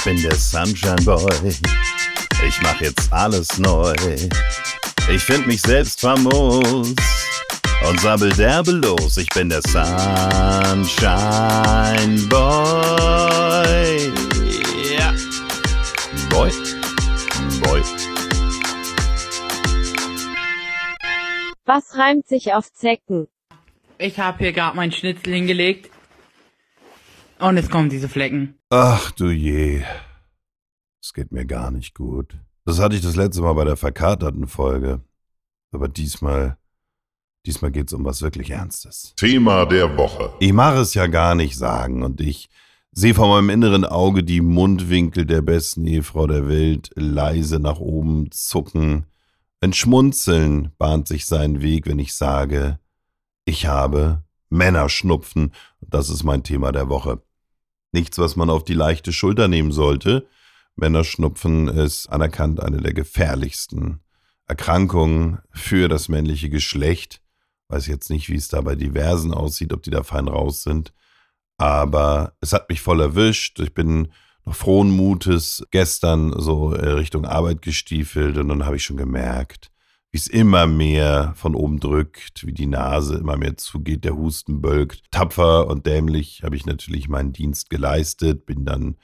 Ich bin der Sunshine Boy. Ich mach jetzt alles neu. Ich find mich selbst famos und sabbel derbe los. Ich bin der Sunshine Boy. Ja. Boy. Boy. Was reimt sich auf Zecken? Ich habe hier gerade meinen Schnitzel hingelegt. Und es kommen diese Flecken. Ach du je. Es geht mir gar nicht gut. Das hatte ich das letzte Mal bei der verkaterten Folge. Aber diesmal, diesmal geht's um was wirklich Ernstes. Thema der Woche. Ich mache es ja gar nicht sagen und ich sehe vor meinem inneren Auge die Mundwinkel der besten Ehefrau der Welt leise nach oben zucken. Ein Schmunzeln bahnt sich seinen Weg, wenn ich sage, ich habe Männerschnupfen. Das ist mein Thema der Woche. Nichts, was man auf die leichte Schulter nehmen sollte. Männerschnupfen ist anerkannt eine der gefährlichsten Erkrankungen für das männliche Geschlecht. Weiß jetzt nicht, wie es da bei diversen aussieht, ob die da fein raus sind. Aber es hat mich voll erwischt. Ich bin noch frohen Mutes gestern so Richtung Arbeit gestiefelt und dann habe ich schon gemerkt, wie es immer mehr von oben drückt, wie die Nase immer mehr zugeht, der Husten bölkt. Tapfer und dämlich habe ich natürlich meinen Dienst geleistet, bin dann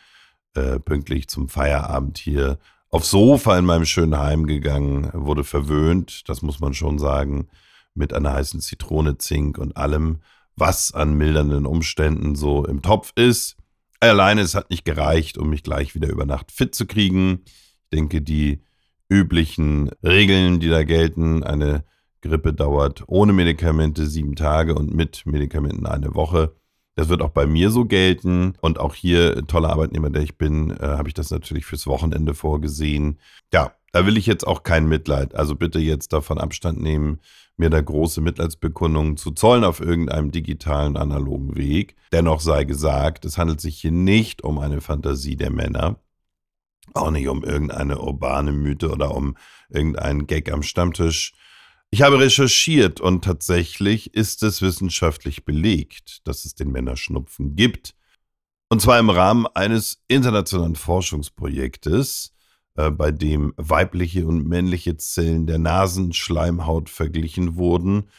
äh, pünktlich zum Feierabend hier aufs Sofa in meinem schönen Heim gegangen, wurde verwöhnt, das muss man schon sagen, mit einer heißen Zitrone, Zink und allem, was an mildernden Umständen so im Topf ist. Alleine, es hat nicht gereicht, um mich gleich wieder über Nacht fit zu kriegen. Ich denke, die üblichen Regeln, die da gelten. Eine Grippe dauert ohne Medikamente sieben Tage und mit Medikamenten eine Woche. Das wird auch bei mir so gelten. Und auch hier, toller Arbeitnehmer, der ich bin, äh, habe ich das natürlich fürs Wochenende vorgesehen. Ja, da will ich jetzt auch kein Mitleid. Also bitte jetzt davon Abstand nehmen, mir da große Mitleidsbekundungen zu zollen auf irgendeinem digitalen, analogen Weg. Dennoch sei gesagt, es handelt sich hier nicht um eine Fantasie der Männer auch nicht um irgendeine urbane Mythe oder um irgendeinen Gag am Stammtisch. Ich habe recherchiert und tatsächlich ist es wissenschaftlich belegt, dass es den Männerschnupfen gibt. Und zwar im Rahmen eines internationalen Forschungsprojektes, äh, bei dem weibliche und männliche Zellen der Nasenschleimhaut verglichen wurden.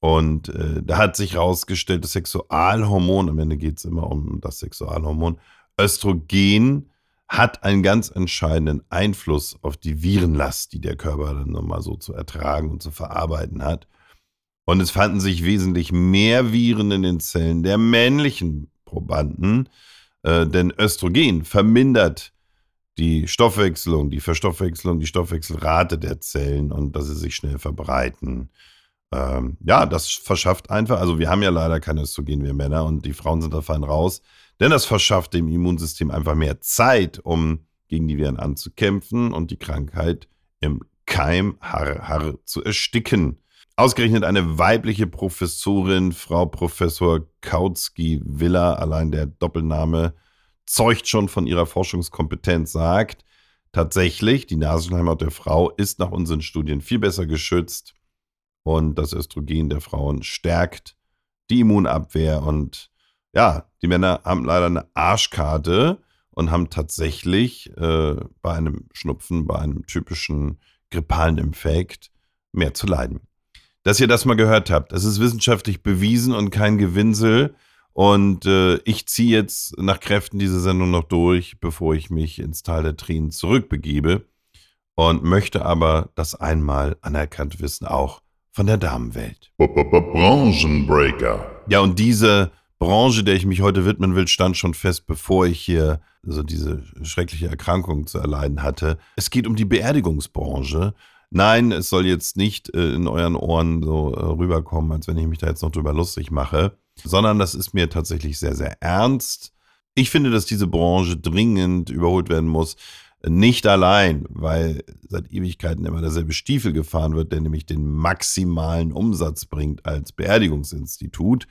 Und äh, da hat sich herausgestellt, das Sexualhormon, am Ende geht es immer um das Sexualhormon, Östrogen hat einen ganz entscheidenden Einfluss auf die Virenlast, die der Körper dann nochmal so zu ertragen und zu verarbeiten hat. Und es fanden sich wesentlich mehr Viren in den Zellen der männlichen Probanden, äh, denn Östrogen vermindert die Stoffwechselung, die Verstoffwechselung, die Stoffwechselrate der Zellen und dass sie sich schnell verbreiten. Ähm, ja, das verschafft einfach, also wir haben ja leider kein Östrogen, wir Männer, und die Frauen sind da fein raus. Denn das verschafft dem Immunsystem einfach mehr Zeit, um gegen die Viren anzukämpfen und die Krankheit im Keim Harr, Harr zu ersticken. Ausgerechnet eine weibliche Professorin, Frau Professor Kautsky-Villa, allein der Doppelname, zeugt schon von ihrer Forschungskompetenz, sagt, tatsächlich, die Nasenschleimhaut der Frau ist nach unseren Studien viel besser geschützt und das Östrogen der Frauen stärkt die Immunabwehr und ja, die Männer haben leider eine Arschkarte und haben tatsächlich äh, bei einem Schnupfen, bei einem typischen grippalen Infekt mehr zu leiden. Dass ihr das mal gehört habt, das ist wissenschaftlich bewiesen und kein Gewinsel. Und äh, ich ziehe jetzt nach Kräften diese Sendung noch durch, bevor ich mich ins Tal der Tränen zurückbegebe. Und möchte aber das einmal anerkannt wissen, auch von der Damenwelt. Branchenbreaker. Ja, und diese Branche, der ich mich heute widmen will, stand schon fest, bevor ich hier so diese schreckliche Erkrankung zu erleiden hatte. Es geht um die Beerdigungsbranche. Nein, es soll jetzt nicht äh, in euren Ohren so äh, rüberkommen, als wenn ich mich da jetzt noch drüber lustig mache, sondern das ist mir tatsächlich sehr, sehr ernst. Ich finde, dass diese Branche dringend überholt werden muss. Nicht allein, weil seit Ewigkeiten immer derselbe Stiefel gefahren wird, der nämlich den maximalen Umsatz bringt als Beerdigungsinstitut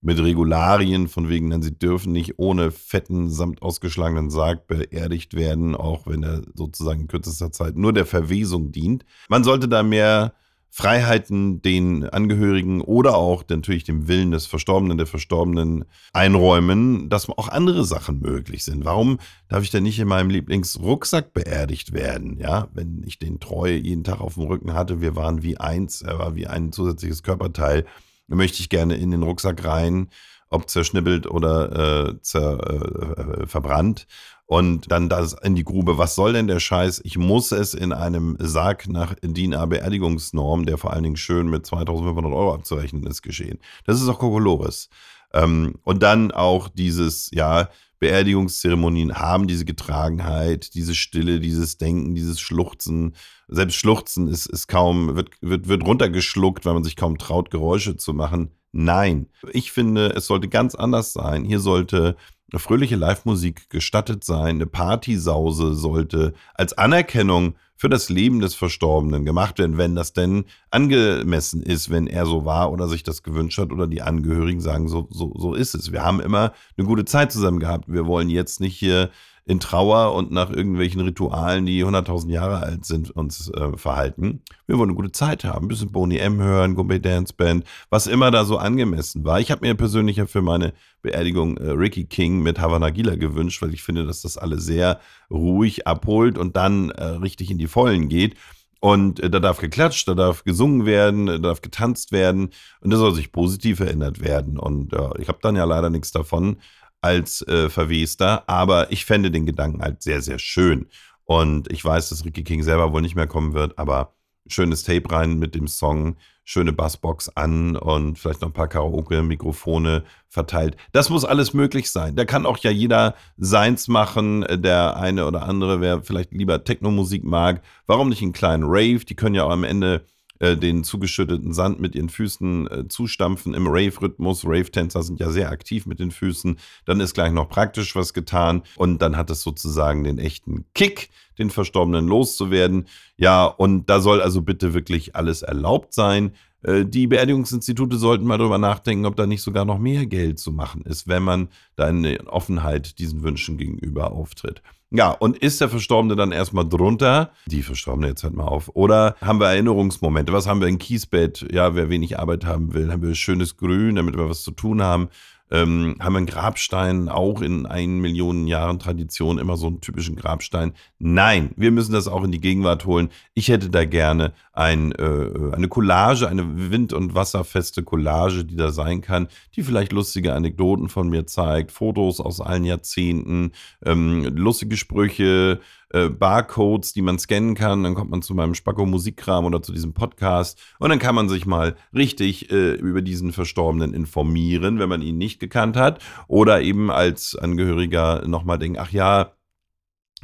mit Regularien von wegen, denn sie dürfen nicht ohne fetten, samt ausgeschlagenen Sarg beerdigt werden, auch wenn er sozusagen in kürzester Zeit nur der Verwesung dient. Man sollte da mehr Freiheiten den Angehörigen oder auch natürlich dem Willen des Verstorbenen, der Verstorbenen einräumen, dass auch andere Sachen möglich sind. Warum darf ich denn nicht in meinem Lieblingsrucksack beerdigt werden? Ja, wenn ich den treu jeden Tag auf dem Rücken hatte, wir waren wie eins, er war wie ein zusätzliches Körperteil, möchte ich gerne in den Rucksack rein, ob zerschnibbelt oder äh, zer, äh, verbrannt und dann das in die Grube. Was soll denn der Scheiß? Ich muss es in einem Sarg nach DIN A Beerdigungsnorm, der vor allen Dingen schön mit 2500 Euro abzurechnen ist, geschehen. Das ist auch Kokolores. Ähm, und dann auch dieses, ja, Beerdigungszeremonien haben diese Getragenheit, diese Stille, dieses Denken, dieses Schluchzen. Selbst Schluchzen ist, ist kaum, wird, wird, wird runtergeschluckt, weil man sich kaum traut, Geräusche zu machen. Nein. Ich finde, es sollte ganz anders sein. Hier sollte eine fröhliche Live-Musik gestattet sein, eine Partysause sollte als Anerkennung für das Leben des Verstorbenen gemacht werden, wenn das denn angemessen ist, wenn er so war oder sich das gewünscht hat oder die Angehörigen sagen, so, so, so ist es. Wir haben immer eine gute Zeit zusammen gehabt. Wir wollen jetzt nicht hier in Trauer und nach irgendwelchen Ritualen, die 100.000 Jahre alt sind, uns äh, verhalten. Wir wollen eine gute Zeit haben, ein bisschen Boni M hören, Gumbi Dance Band, was immer da so angemessen war. Ich habe mir persönlich ja für meine Beerdigung äh, Ricky King mit Havana Gila gewünscht, weil ich finde, dass das alle sehr ruhig abholt und dann äh, richtig in die Vollen geht. Und äh, da darf geklatscht, da darf gesungen werden, da darf getanzt werden und das soll sich positiv verändert werden. Und ich habe dann ja leider nichts davon, als äh, Verwester, aber ich fände den Gedanken halt sehr, sehr schön. Und ich weiß, dass Ricky King selber wohl nicht mehr kommen wird, aber schönes Tape rein mit dem Song, schöne Bassbox an und vielleicht noch ein paar Karaoke-Mikrofone verteilt. Das muss alles möglich sein. Da kann auch ja jeder seins machen, der eine oder andere, wer vielleicht lieber Techno-Musik mag. Warum nicht einen kleinen Rave? Die können ja auch am Ende äh, den zugeschütteten Sand mit ihren Füßen äh, zustampfen im Rave-Rhythmus. Rave-Tänzer sind ja sehr aktiv mit den Füßen. Dann ist gleich noch praktisch was getan und dann hat es sozusagen den echten Kick, den Verstorbenen loszuwerden. Ja, und da soll also bitte wirklich alles erlaubt sein. Äh, die Beerdigungsinstitute sollten mal darüber nachdenken, ob da nicht sogar noch mehr Geld zu machen ist, wenn man da eine Offenheit diesen Wünschen gegenüber auftritt. Ja, und ist der Verstorbene dann erstmal drunter? Die Verstorbene, jetzt hört mal auf. Oder haben wir Erinnerungsmomente? Was haben wir in Kiesbett? Ja, wer wenig Arbeit haben will, haben wir schönes Grün, damit wir was zu tun haben ähm, haben wir einen Grabstein, auch in ein Millionen Jahren Tradition, immer so einen typischen Grabstein. Nein, wir müssen das auch in die Gegenwart holen. Ich hätte da gerne ein, äh, eine Collage, eine wind- und wasserfeste Collage, die da sein kann, die vielleicht lustige Anekdoten von mir zeigt, Fotos aus allen Jahrzehnten, ähm, lustige Sprüche, äh, Barcodes, die man scannen kann. Dann kommt man zu meinem Spacko Musikkram oder zu diesem Podcast und dann kann man sich mal richtig äh, über diesen Verstorbenen informieren, wenn man ihn nicht gekannt hat oder eben als Angehöriger nochmal denken, ach ja,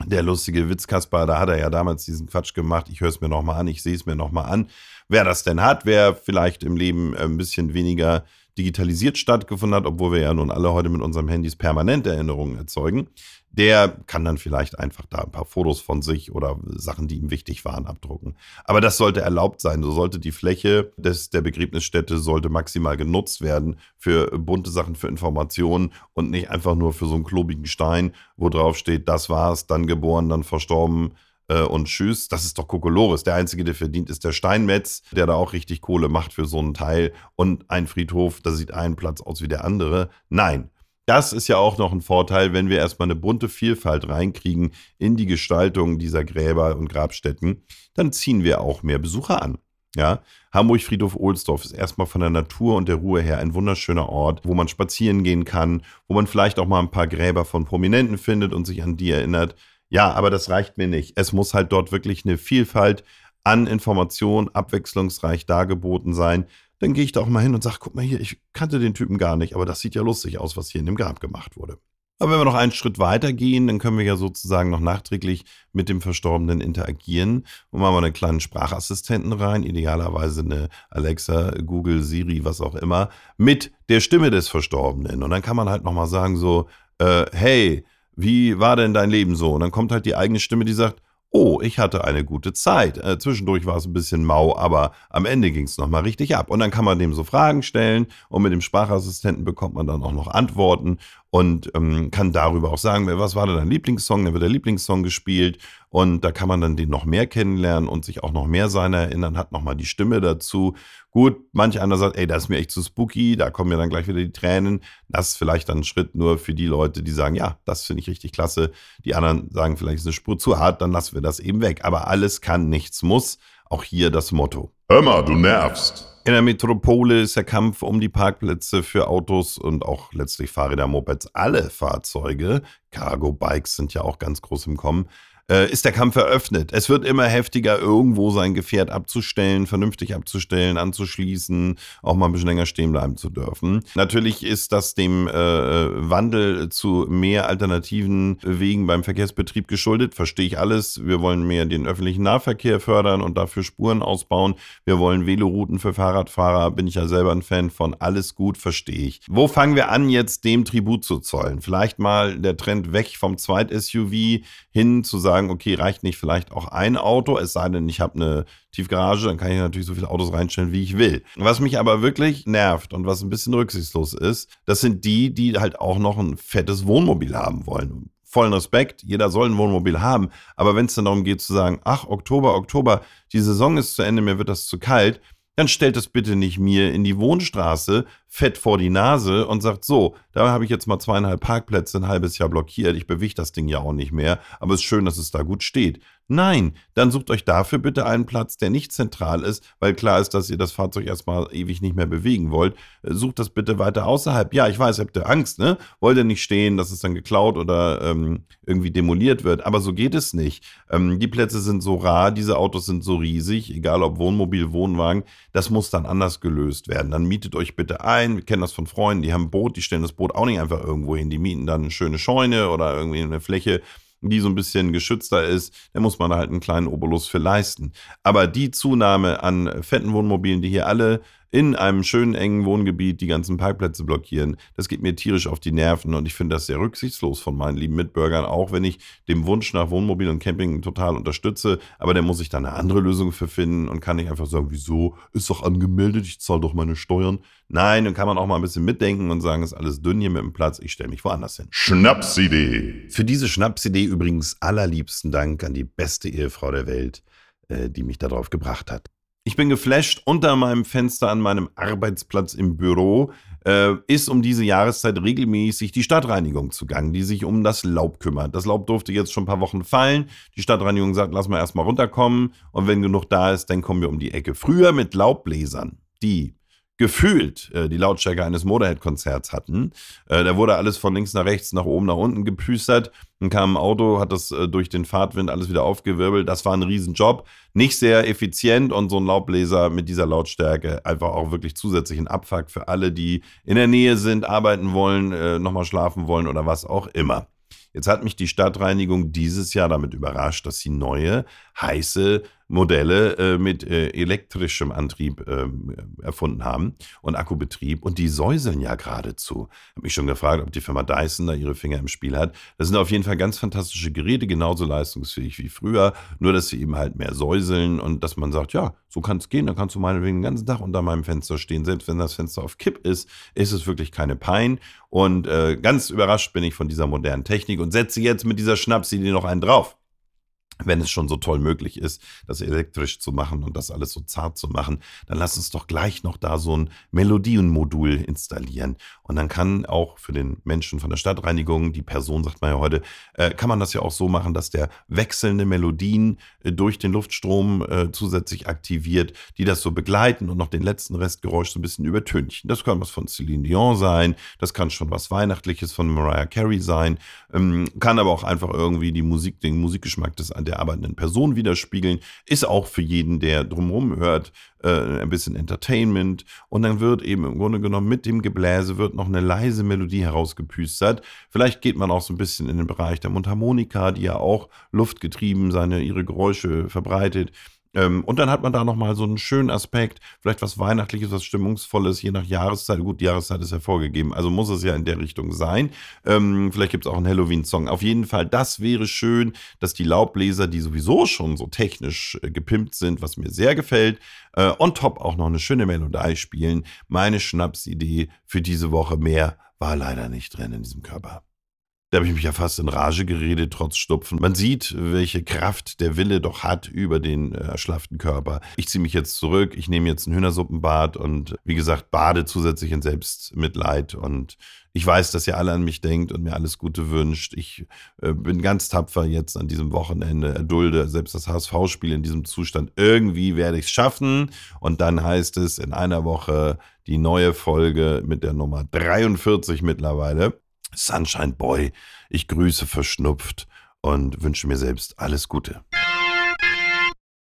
der lustige Witzkasper, da hat er ja damals diesen Quatsch gemacht. Ich höre es mir nochmal an, ich sehe es mir nochmal an. Wer das denn hat, wer vielleicht im Leben ein bisschen weniger digitalisiert stattgefunden hat, obwohl wir ja nun alle heute mit unserem Handys permanent Erinnerungen erzeugen, der kann dann vielleicht einfach da ein paar Fotos von sich oder Sachen, die ihm wichtig waren, abdrucken. Aber das sollte erlaubt sein. So sollte die Fläche des, der Begräbnisstätte sollte maximal genutzt werden für bunte Sachen, für Informationen und nicht einfach nur für so einen klobigen Stein, wo drauf steht, das war's, dann geboren, dann verstorben, äh, und tschüss. Das ist doch Kokolores. Der Einzige, der verdient, ist der Steinmetz, der da auch richtig Kohle macht für so einen Teil. Und ein Friedhof, da sieht ein Platz aus wie der andere. Nein. Das ist ja auch noch ein Vorteil, wenn wir erstmal eine bunte Vielfalt reinkriegen in die Gestaltung dieser Gräber und Grabstätten, dann ziehen wir auch mehr Besucher an. Ja, Hamburg Friedhof Ohlsdorf ist erstmal von der Natur und der Ruhe her ein wunderschöner Ort, wo man spazieren gehen kann, wo man vielleicht auch mal ein paar Gräber von Prominenten findet und sich an die erinnert. Ja, aber das reicht mir nicht. Es muss halt dort wirklich eine Vielfalt an Informationen abwechslungsreich dargeboten sein. Dann gehe ich da auch mal hin und sage, guck mal hier, ich kannte den Typen gar nicht, aber das sieht ja lustig aus, was hier in dem Grab gemacht wurde. Aber wenn wir noch einen Schritt weiter gehen, dann können wir ja sozusagen noch nachträglich mit dem Verstorbenen interagieren und machen wir einen kleinen Sprachassistenten rein, idealerweise eine Alexa, Google, Siri, was auch immer, mit der Stimme des Verstorbenen. Und dann kann man halt nochmal sagen so, äh, hey, wie war denn dein Leben so? Und dann kommt halt die eigene Stimme, die sagt, oh, ich hatte eine gute Zeit. Äh, zwischendurch war es ein bisschen mau, aber am Ende ging es nochmal richtig ab. Und dann kann man dem so Fragen stellen und mit dem Sprachassistenten bekommt man dann auch noch Antworten und ähm, kann darüber auch sagen, was war denn dein Lieblingssong? Dann wird der Lieblingssong gespielt Und da kann man dann den noch mehr kennenlernen und sich auch noch mehr seiner erinnern, hat nochmal die Stimme dazu. Gut, manch einer sagt, ey, das ist mir echt zu spooky, da kommen mir dann gleich wieder die Tränen. Das ist vielleicht dann ein Schritt nur für die Leute, die sagen, ja, das finde ich richtig klasse. Die anderen sagen, vielleicht ist eine Spur zu hart, dann lassen wir das eben weg. Aber alles kann, nichts muss. Auch hier das Motto. Hör mal, du nervst. In der Metropole ist der Kampf um die Parkplätze für Autos und auch letztlich Fahrräder, Mopeds, alle Fahrzeuge, Cargo-Bikes sind ja auch ganz groß im Kommen, äh, ist der Kampf eröffnet. Es wird immer heftiger, irgendwo sein Gefährt abzustellen, vernünftig abzustellen, anzuschließen, auch mal ein bisschen länger stehen bleiben zu dürfen. Natürlich ist das dem äh, Wandel zu mehr alternativen Wegen beim Verkehrsbetrieb geschuldet. Verstehe ich alles. Wir wollen mehr den öffentlichen Nahverkehr fördern und dafür Spuren ausbauen. Wir wollen Velorouten für Fahrradfahrer. Bin ich ja selber ein Fan von. Alles gut, verstehe ich. Wo fangen wir an, jetzt dem Tribut zu zollen? Vielleicht mal der Trend weg vom Zweit-SUV hin zu sagen, okay, reicht nicht vielleicht auch ein Auto, es sei denn, ich habe eine Tiefgarage, dann kann ich natürlich so viele Autos reinstellen, wie ich will. Was mich aber wirklich nervt und was ein bisschen rücksichtslos ist, das sind die, die halt auch noch ein fettes Wohnmobil haben wollen vollen Respekt, jeder soll ein Wohnmobil haben. Aber wenn es dann darum geht zu sagen, ach, Oktober, Oktober, die Saison ist zu Ende, mir wird das zu kalt, dann stellt es bitte nicht mir in die Wohnstraße fett vor die Nase und sagt so, da habe ich jetzt mal zweieinhalb Parkplätze ein halbes Jahr blockiert, ich bewege das Ding ja auch nicht mehr, aber es ist schön, dass es da gut steht. Nein, dann sucht euch dafür bitte einen Platz, der nicht zentral ist, weil klar ist, dass ihr das Fahrzeug erstmal ewig nicht mehr bewegen wollt. Sucht das bitte weiter außerhalb. Ja, ich weiß, habt ihr Angst, ne? Wollt ihr nicht stehen, dass es dann geklaut oder ähm, irgendwie demoliert wird, aber so geht es nicht. Ähm, die Plätze sind so rar, diese Autos sind so riesig, egal ob Wohnmobil, Wohnwagen, das muss dann anders gelöst werden. Dann mietet euch bitte ein, wir kennen das von Freunden, die haben ein Boot, die stellen das Boot auch nicht einfach irgendwo hin, die mieten dann eine schöne Scheune oder irgendwie eine Fläche, die so ein bisschen geschützter ist, da muss man da halt einen kleinen Obolus für leisten. Aber die Zunahme an fetten Wohnmobilen, die hier alle in einem schönen engen Wohngebiet die ganzen Parkplätze blockieren. Das geht mir tierisch auf die Nerven und ich finde das sehr rücksichtslos von meinen lieben Mitbürgern, auch wenn ich dem Wunsch nach Wohnmobil und Camping total unterstütze. Aber der muss sich da eine andere Lösung für finden und kann nicht einfach sagen, wieso, ist doch angemeldet, ich zahle doch meine Steuern. Nein, dann kann man auch mal ein bisschen mitdenken und sagen, ist alles dünn hier mit dem Platz, ich stelle mich woanders hin. Schnapsidee. Für diese Schnapsidee übrigens allerliebsten Dank an die beste Ehefrau der Welt, äh, die mich darauf gebracht hat. Ich bin geflasht unter meinem Fenster an meinem Arbeitsplatz im Büro. Äh, ist um diese Jahreszeit regelmäßig die Stadtreinigung zugange, die sich um das Laub kümmert. Das Laub durfte jetzt schon ein paar Wochen fallen. Die Stadtreinigung sagt, lass mal erstmal runterkommen und wenn genug da ist, dann kommen wir um die Ecke. Früher mit Laubbläsern, die gefühlt äh, die Lautstärke eines Motorhead-Konzerts hatten. Äh, da wurde alles von links nach rechts, nach oben, nach unten gepüstert. Dann kam ein Auto, hat das äh, durch den Fahrtwind alles wieder aufgewirbelt. Das war ein Riesenjob. Nicht sehr effizient und so ein Laubbläser mit dieser Lautstärke einfach auch wirklich zusätzlichen Abfuck für alle, die in der Nähe sind, arbeiten wollen, äh, nochmal schlafen wollen oder was auch immer. Jetzt hat mich die Stadtreinigung dieses Jahr damit überrascht, dass sie neue, heiße Modelle äh, mit äh, elektrischem Antrieb äh, erfunden haben und Akkubetrieb und die säuseln ja geradezu. Ich habe mich schon gefragt, ob die Firma Dyson da ihre Finger im Spiel hat. Das sind auf jeden Fall ganz fantastische Geräte, genauso leistungsfähig wie früher, nur dass sie eben halt mehr säuseln und dass man sagt, ja, so kann es gehen, dann kannst du meinetwegen den ganzen Tag unter meinem Fenster stehen. Selbst wenn das Fenster auf Kipp ist, ist es wirklich keine Pein. Und äh, ganz überrascht bin ich von dieser modernen Technik und setze jetzt mit dieser Schnapsidee noch einen drauf wenn es schon so toll möglich ist, das elektrisch zu machen und das alles so zart zu machen, dann lass uns doch gleich noch da so ein Melodienmodul installieren. Und dann kann auch für den Menschen von der Stadtreinigung, die Person sagt man ja heute, äh, kann man das ja auch so machen, dass der wechselnde Melodien äh, durch den Luftstrom äh, zusätzlich aktiviert, die das so begleiten und noch den letzten Restgeräusch so ein bisschen übertünchen. Das kann was von Celine Dion sein, das kann schon was Weihnachtliches von Mariah Carey sein, ähm, kann aber auch einfach irgendwie die Musik, den Musikgeschmack des der arbeitenden Person widerspiegeln. Ist auch für jeden, der drumherum hört, äh, ein bisschen Entertainment. Und dann wird eben im Grunde genommen mit dem Gebläse wird noch eine leise Melodie herausgepüstert. Vielleicht geht man auch so ein bisschen in den Bereich der Mundharmonika, die ja auch luftgetrieben seine, ihre Geräusche verbreitet. Ähm, und dann hat man da nochmal so einen schönen Aspekt, vielleicht was Weihnachtliches, was Stimmungsvolles, je nach Jahreszeit. Gut, die Jahreszeit ist hervorgegeben, also muss es ja in der Richtung sein. Ähm, vielleicht gibt es auch einen Halloween-Song. Auf jeden Fall, das wäre schön, dass die Laubbläser, die sowieso schon so technisch äh, gepimpt sind, was mir sehr gefällt, äh, on top auch noch eine schöne Melodie spielen. Meine Schnapsidee für diese Woche mehr war leider nicht drin in diesem Körper. Da habe ich mich ja fast in Rage geredet, trotz Stupfen. Man sieht, welche Kraft der Wille doch hat über den äh, erschlafften Körper. Ich ziehe mich jetzt zurück, ich nehme jetzt ein Hühnersuppenbad und wie gesagt, bade zusätzlich in Selbstmitleid. Und ich weiß, dass ihr alle an mich denkt und mir alles Gute wünscht. Ich äh, bin ganz tapfer jetzt an diesem Wochenende, erdulde selbst das HSV-Spiel in diesem Zustand. Irgendwie werde ich es schaffen. Und dann heißt es in einer Woche die neue Folge mit der Nummer 43 mittlerweile. Sunshine Boy, ich grüße verschnupft und wünsche mir selbst alles Gute.